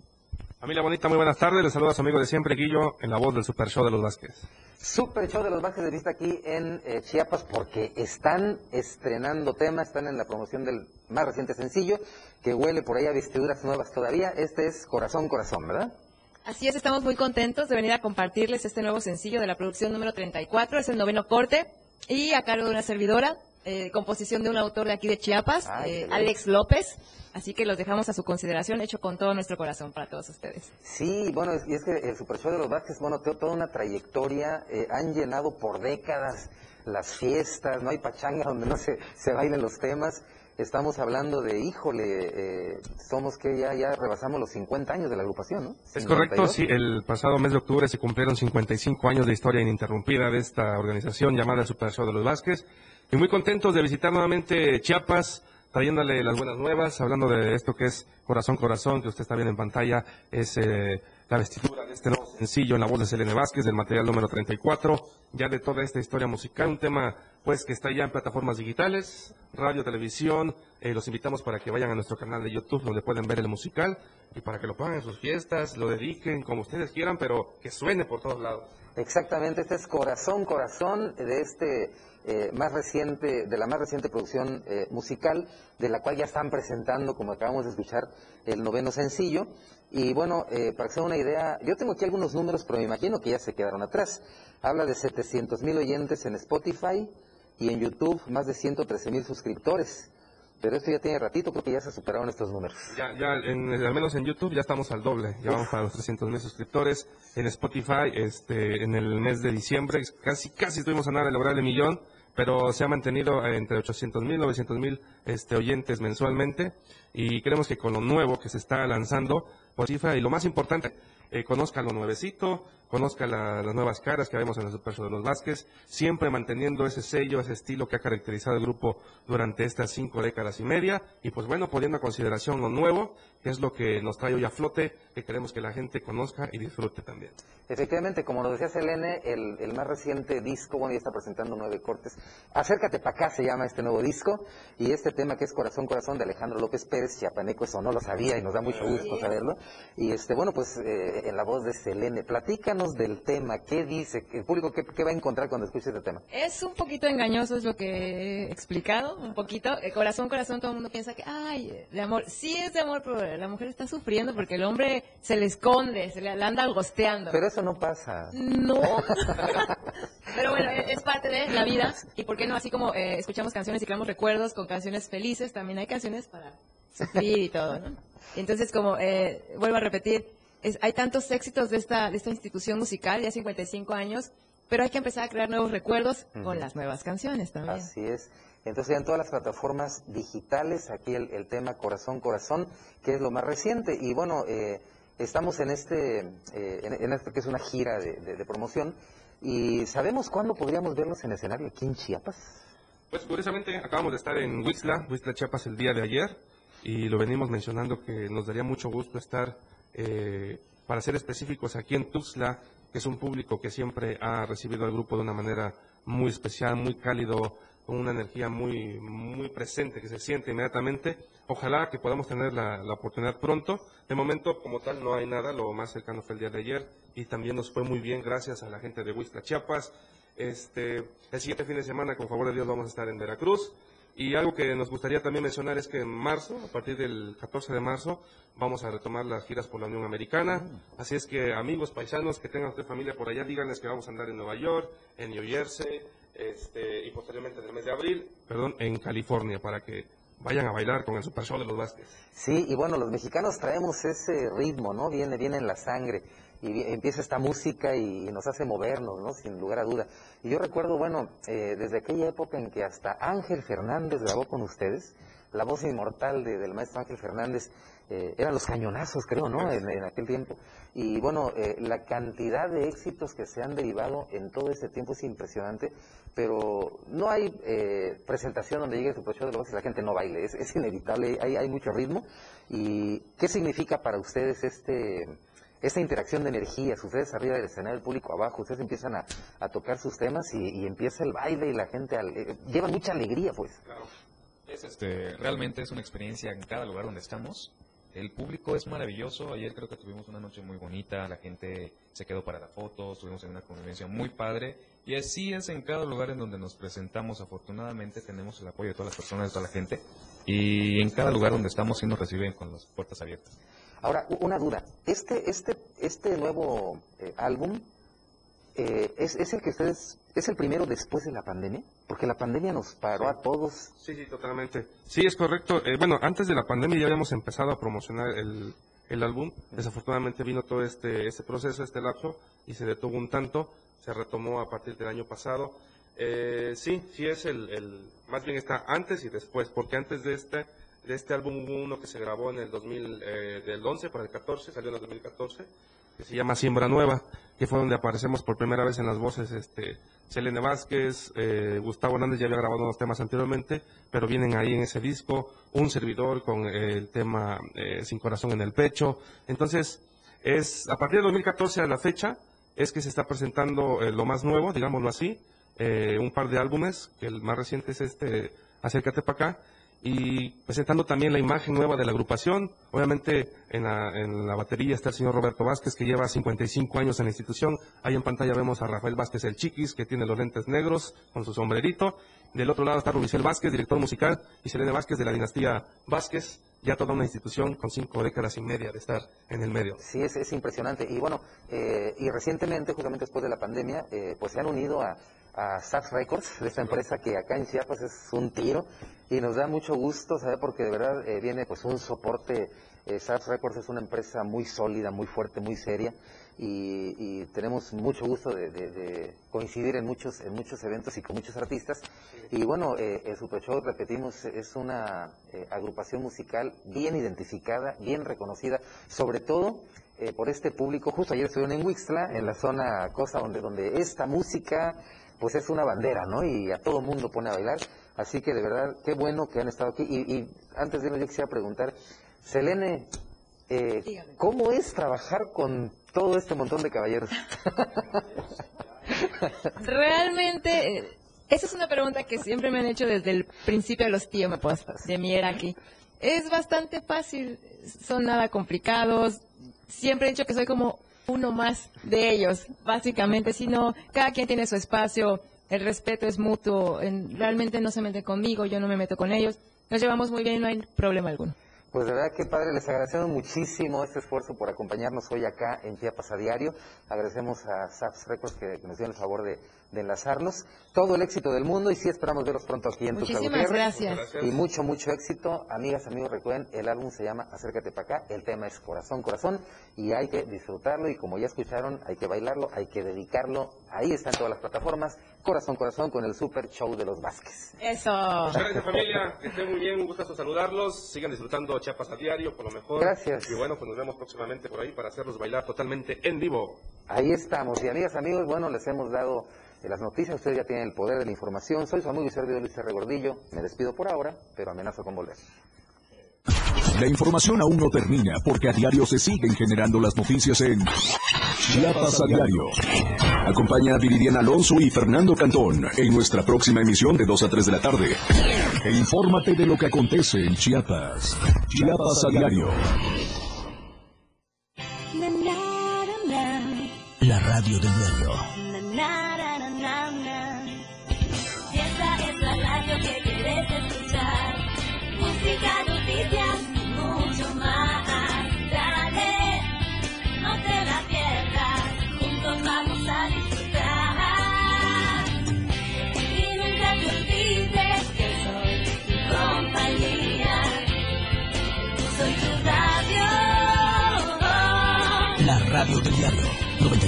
Familia bonita, muy buenas tardes. Les saluda a su amigo de siempre, Guillo, en la voz del Super Show de los Vázquez. Super Show de los Vázquez de vista aquí en eh, Chiapas porque están estrenando temas, están en la promoción del más reciente sencillo que huele por ahí a vestiduras nuevas todavía. Este es Corazón, Corazón, ¿verdad? Así es, estamos muy contentos de venir a compartirles este nuevo sencillo de la producción número 34, es el noveno corte y a cargo de una servidora, eh, composición de un autor de aquí de Chiapas, eh, Alex López. Así que los dejamos a su consideración, hecho con todo nuestro corazón para todos ustedes. Sí, bueno, y es que el Super Show de los Vázquez, bueno, toda una trayectoria, eh, han llenado por décadas las fiestas, no hay pachanga donde no se, se bailen los temas. Estamos hablando de, híjole, eh, somos que ya, ya rebasamos los 50 años de la agrupación, ¿no? Es correcto, sí, el pasado mes de octubre se cumplieron 55 años de historia ininterrumpida de esta organización llamada Super Show de los Vázquez. Y muy contentos de visitar nuevamente Chiapas, trayéndole las buenas nuevas, hablando de esto que es Corazón Corazón, que usted está viendo en pantalla, es eh, la vestidura de este nuevo sencillo en la voz de Selene Vázquez, del material número 34, ya de toda esta historia musical, un tema pues que está ya en plataformas digitales, radio, televisión, eh, los invitamos para que vayan a nuestro canal de YouTube donde pueden ver el musical y para que lo pongan en sus fiestas, lo dediquen como ustedes quieran, pero que suene por todos lados. Exactamente, este es Corazón, Corazón de este eh, más reciente, de la más reciente producción eh, musical, de la cual ya están presentando, como acabamos de escuchar, el noveno sencillo. Y bueno, eh, para que se una idea, yo tengo aquí algunos números, pero me imagino que ya se quedaron atrás. Habla de 700 mil oyentes en Spotify y en YouTube más de 113 mil suscriptores. Pero esto ya tiene ratito, creo que ya se superaron estos números. Ya, ya al menos en YouTube ya estamos al doble, ya vamos para los 300 mil suscriptores. En Spotify, este, en el mes de diciembre, casi, casi estuvimos a nada de lograr el millón, pero se ha mantenido entre 800 mil, 900 mil este, oyentes mensualmente. Y creemos que con lo nuevo que se está lanzando, Spotify, y lo más importante, eh, conozca lo nuevecito, conozca las nuevas caras que vemos en el Super Show de los Vázquez, siempre manteniendo ese sello, ese estilo que ha caracterizado el grupo durante estas cinco décadas y media, y pues bueno, poniendo a consideración lo nuevo, que es lo que nos trae hoy a flote, que queremos que la gente conozca y disfrute también. Efectivamente, como nos decía Selene, el, el más reciente disco, bueno, ya está presentando nueve cortes. Acércate para acá se llama este nuevo disco, y este tema que es Corazón, Corazón de Alejandro López Pérez, chiapaneco, eso no lo sabía y nos da mucho gusto saberlo. Y este, bueno, pues eh, en la voz de Selene, platícanos del tema, ¿qué dice? ¿El público qué, qué va a encontrar cuando escuche este tema? Es un poquito engañoso, es lo que he explicado, un poquito. Eh, corazón, corazón, todo el mundo piensa que, ay, de amor. Sí es de amor, pero la mujer está sufriendo porque el hombre se le esconde, se le, le anda gosteando. Pero eso no pasa. No. [LAUGHS] Pero bueno, e- es parte de la vida. Y por qué no, así como eh, escuchamos canciones y creamos recuerdos con canciones felices, también hay canciones para sufrir y todo, ¿no? Entonces, como eh, vuelvo a repetir, es- hay tantos éxitos de esta, de esta institución musical, ya 55 años, pero hay que empezar a crear nuevos recuerdos con las nuevas canciones también. Así es. Entonces en todas las plataformas digitales, aquí el, el tema Corazón, Corazón, que es lo más reciente. Y bueno, eh, estamos en este, eh, en, en esto que es una gira de, de- de promoción. ¿Y sabemos cuándo podríamos verlos en escenario aquí en Chiapas? Pues curiosamente acabamos de estar en Huixla, Huixla Chiapas el día de ayer y lo venimos mencionando que nos daría mucho gusto estar, eh, para ser específicos, aquí en Tuxtla, que es un público que siempre ha recibido al grupo de una manera muy especial, muy cálido, con una energía muy, muy presente que se siente inmediatamente. Ojalá que podamos tener la, oportunidad pronto. De momento, como tal, no hay nada. Lo más cercano fue el día de ayer y también nos fue muy bien gracias a la gente de Huixla Chiapas. Este, el siguiente fin de semana, con favor de Dios, vamos a estar en Veracruz. Y algo que nos gustaría también mencionar es que en marzo, a partir del 14 de marzo, vamos a retomar las giras por la Unión Americana. Así es que amigos paisanos que tengan usted familia por allá, díganles que vamos a andar en Nueva York, en New Jersey, este, y posteriormente en el mes de abril, perdón, en California, para que vayan a bailar con el Super Show de los Vázquez. Sí, y bueno, los mexicanos traemos ese ritmo, ¿no? Viene, viene en la sangre. Y empieza esta música y, nos hace movernos, ¿no? Sin lugar a duda. Y yo recuerdo, bueno, eh, desde aquella época en que hasta Ángel Fernández grabó con ustedes, la voz inmortal de- del maestro Ángel Fernández, eh, eran los cañonazos, creo, ¿no? En, en aquel tiempo. Y bueno, eh, la cantidad de éxitos que se han derivado en todo ese tiempo es impresionante, pero no hay eh, presentación donde llegue su show de los Vázquez y la gente no baile, es, es inevitable, hay, hay mucho ritmo. ¿Y qué significa para ustedes este esta interacción de energías? Ustedes arriba del escenario, el público abajo, ustedes empiezan a, a tocar sus temas y, y empieza el baile y la gente eh, lleva mucha alegría, pues. Es este, realmente es una experiencia en cada lugar donde estamos. El público es maravilloso. Ayer creo que tuvimos una noche muy bonita. La gente se quedó para la foto. Estuvimos en una convivencia muy padre. Y así es en cada lugar en donde nos presentamos. Afortunadamente tenemos el apoyo de todas las personas, de toda la gente. Y en cada lugar donde estamos sí nos reciben con las puertas abiertas. Ahora, una duda. Este, este, este nuevo eh, álbum eh, ¿es, es el que ustedes, es el primero después de la pandemia? Porque la pandemia nos paró a todos. Sí, sí, totalmente. Sí, es correcto. Eh, bueno, antes de la pandemia ya habíamos empezado a promocionar el, el álbum. Desafortunadamente vino todo este, este proceso, este lapso, y se detuvo un tanto. Se retomó a partir del año pasado. Eh, sí, sí es el, el, más bien está antes y después, porque antes de este, de este álbum hubo uno que se grabó en el 2000, eh, del 11 para el 14, salió en el 2014, que se llama Siembra Nueva, que fue donde aparecemos por primera vez en las voces este Selene Vázquez, eh, Gustavo Hernández ya había grabado unos temas anteriormente, pero vienen ahí en ese disco, un servidor con eh, el tema eh, Sin Corazón en el Pecho. Entonces, es a partir de 2014 a la fecha, es que se está presentando eh, lo más nuevo, digámoslo así, un par de álbumes, que el más reciente es este Acércate para acá, y presentando también la imagen nueva de la agrupación. Obviamente en la, en la batería está el señor Roberto Vázquez, que lleva 55 años en la institución. Ahí en pantalla vemos a Rafael Vázquez el Chiquis, que tiene los lentes negros con su sombrerito. Del otro lado está Rubicel Vázquez, director musical, y Selene Vázquez de la dinastía Vázquez, ya toda una institución con cinco décadas y media de estar en el medio. Sí, es, es impresionante. Y bueno, eh, y recientemente, justamente después de la pandemia, eh, pues se han unido a, a Sax Records, de esta empresa que acá en Chiapas es un tiro. Y nos da mucho gusto, ¿sabe? Porque de verdad eh, viene pues un soporte. Eh, Records es una empresa muy sólida, muy fuerte, muy seria. Y, tenemos mucho gusto de, coincidir en muchos, en muchos eventos y con muchos artistas. Y bueno, eh, el Super Show, repetimos, es una eh, agrupación musical bien identificada, bien reconocida, sobre todo eh, por este público. Justo ayer estuvieron en Wixla, en la zona cosa donde, donde esta música pues es una bandera, ¿no? Y a todo mundo pone a bailar. Así que de verdad, qué bueno que han estado aquí. Y, y antes de irnos, yo quisiera preguntar, Selene, eh, ¿cómo es trabajar con todo este montón de caballeros? [LAUGHS] Realmente, eh, esa es una pregunta que siempre me han hecho desde el principio de los tiempos de mi era aquí. Es bastante fácil, son nada complicados. siempre he dicho que soy como uno más de ellos, básicamente, sino cada quien tiene su espacio, el respeto es mutuo, en- realmente no se mete conmigo, yo no me meto con ellos, nos llevamos muy bien, no hay problema alguno. Pues de verdad que padre, les agradecemos muchísimo este esfuerzo por acompañarnos hoy acá en Chiapas a diario. Agradecemos a SAPS Records que, que nos dio el favor de, de enlazarnos. Todo el éxito del mundo y sí esperamos verlos pronto aquí en Muchísimas Gutiérrez. gracias. Y mucho, mucho éxito. Amigas, amigos, recuerden, el álbum se llama Acércate para acá. El tema es Corazón, Corazón. Y hay que disfrutarlo y como ya escucharon, hay que bailarlo, hay que dedicarlo. Ahí están todas las plataformas. Corazón, Corazón con el Super Show de los Vázquez. Eso. Muchas gracias familia, que estén muy bien, un gustazo saludarlos, sigan disfrutando Chiapas a diario, por lo mejor. Gracias. Y bueno, pues nos vemos próximamente por ahí para hacerlos bailar totalmente en vivo. Ahí estamos. Y amigas, amigos, bueno, les hemos dado eh, las noticias. Ustedes ya tienen el poder de la información. Soy su amigo y servidor Luis R. Gordillo. Me despido por ahora, pero amenazo con volver. La información aún no termina porque a diario se siguen generando las noticias en Chiapas a diario. Acompaña a Viridiana Alonso y Fernando Cantón en nuestra próxima emisión de 2 a 3 de la tarde. E infórmate de lo que acontece en Chiapas. Chiapas a diario. La radio del diario.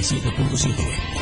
97.7.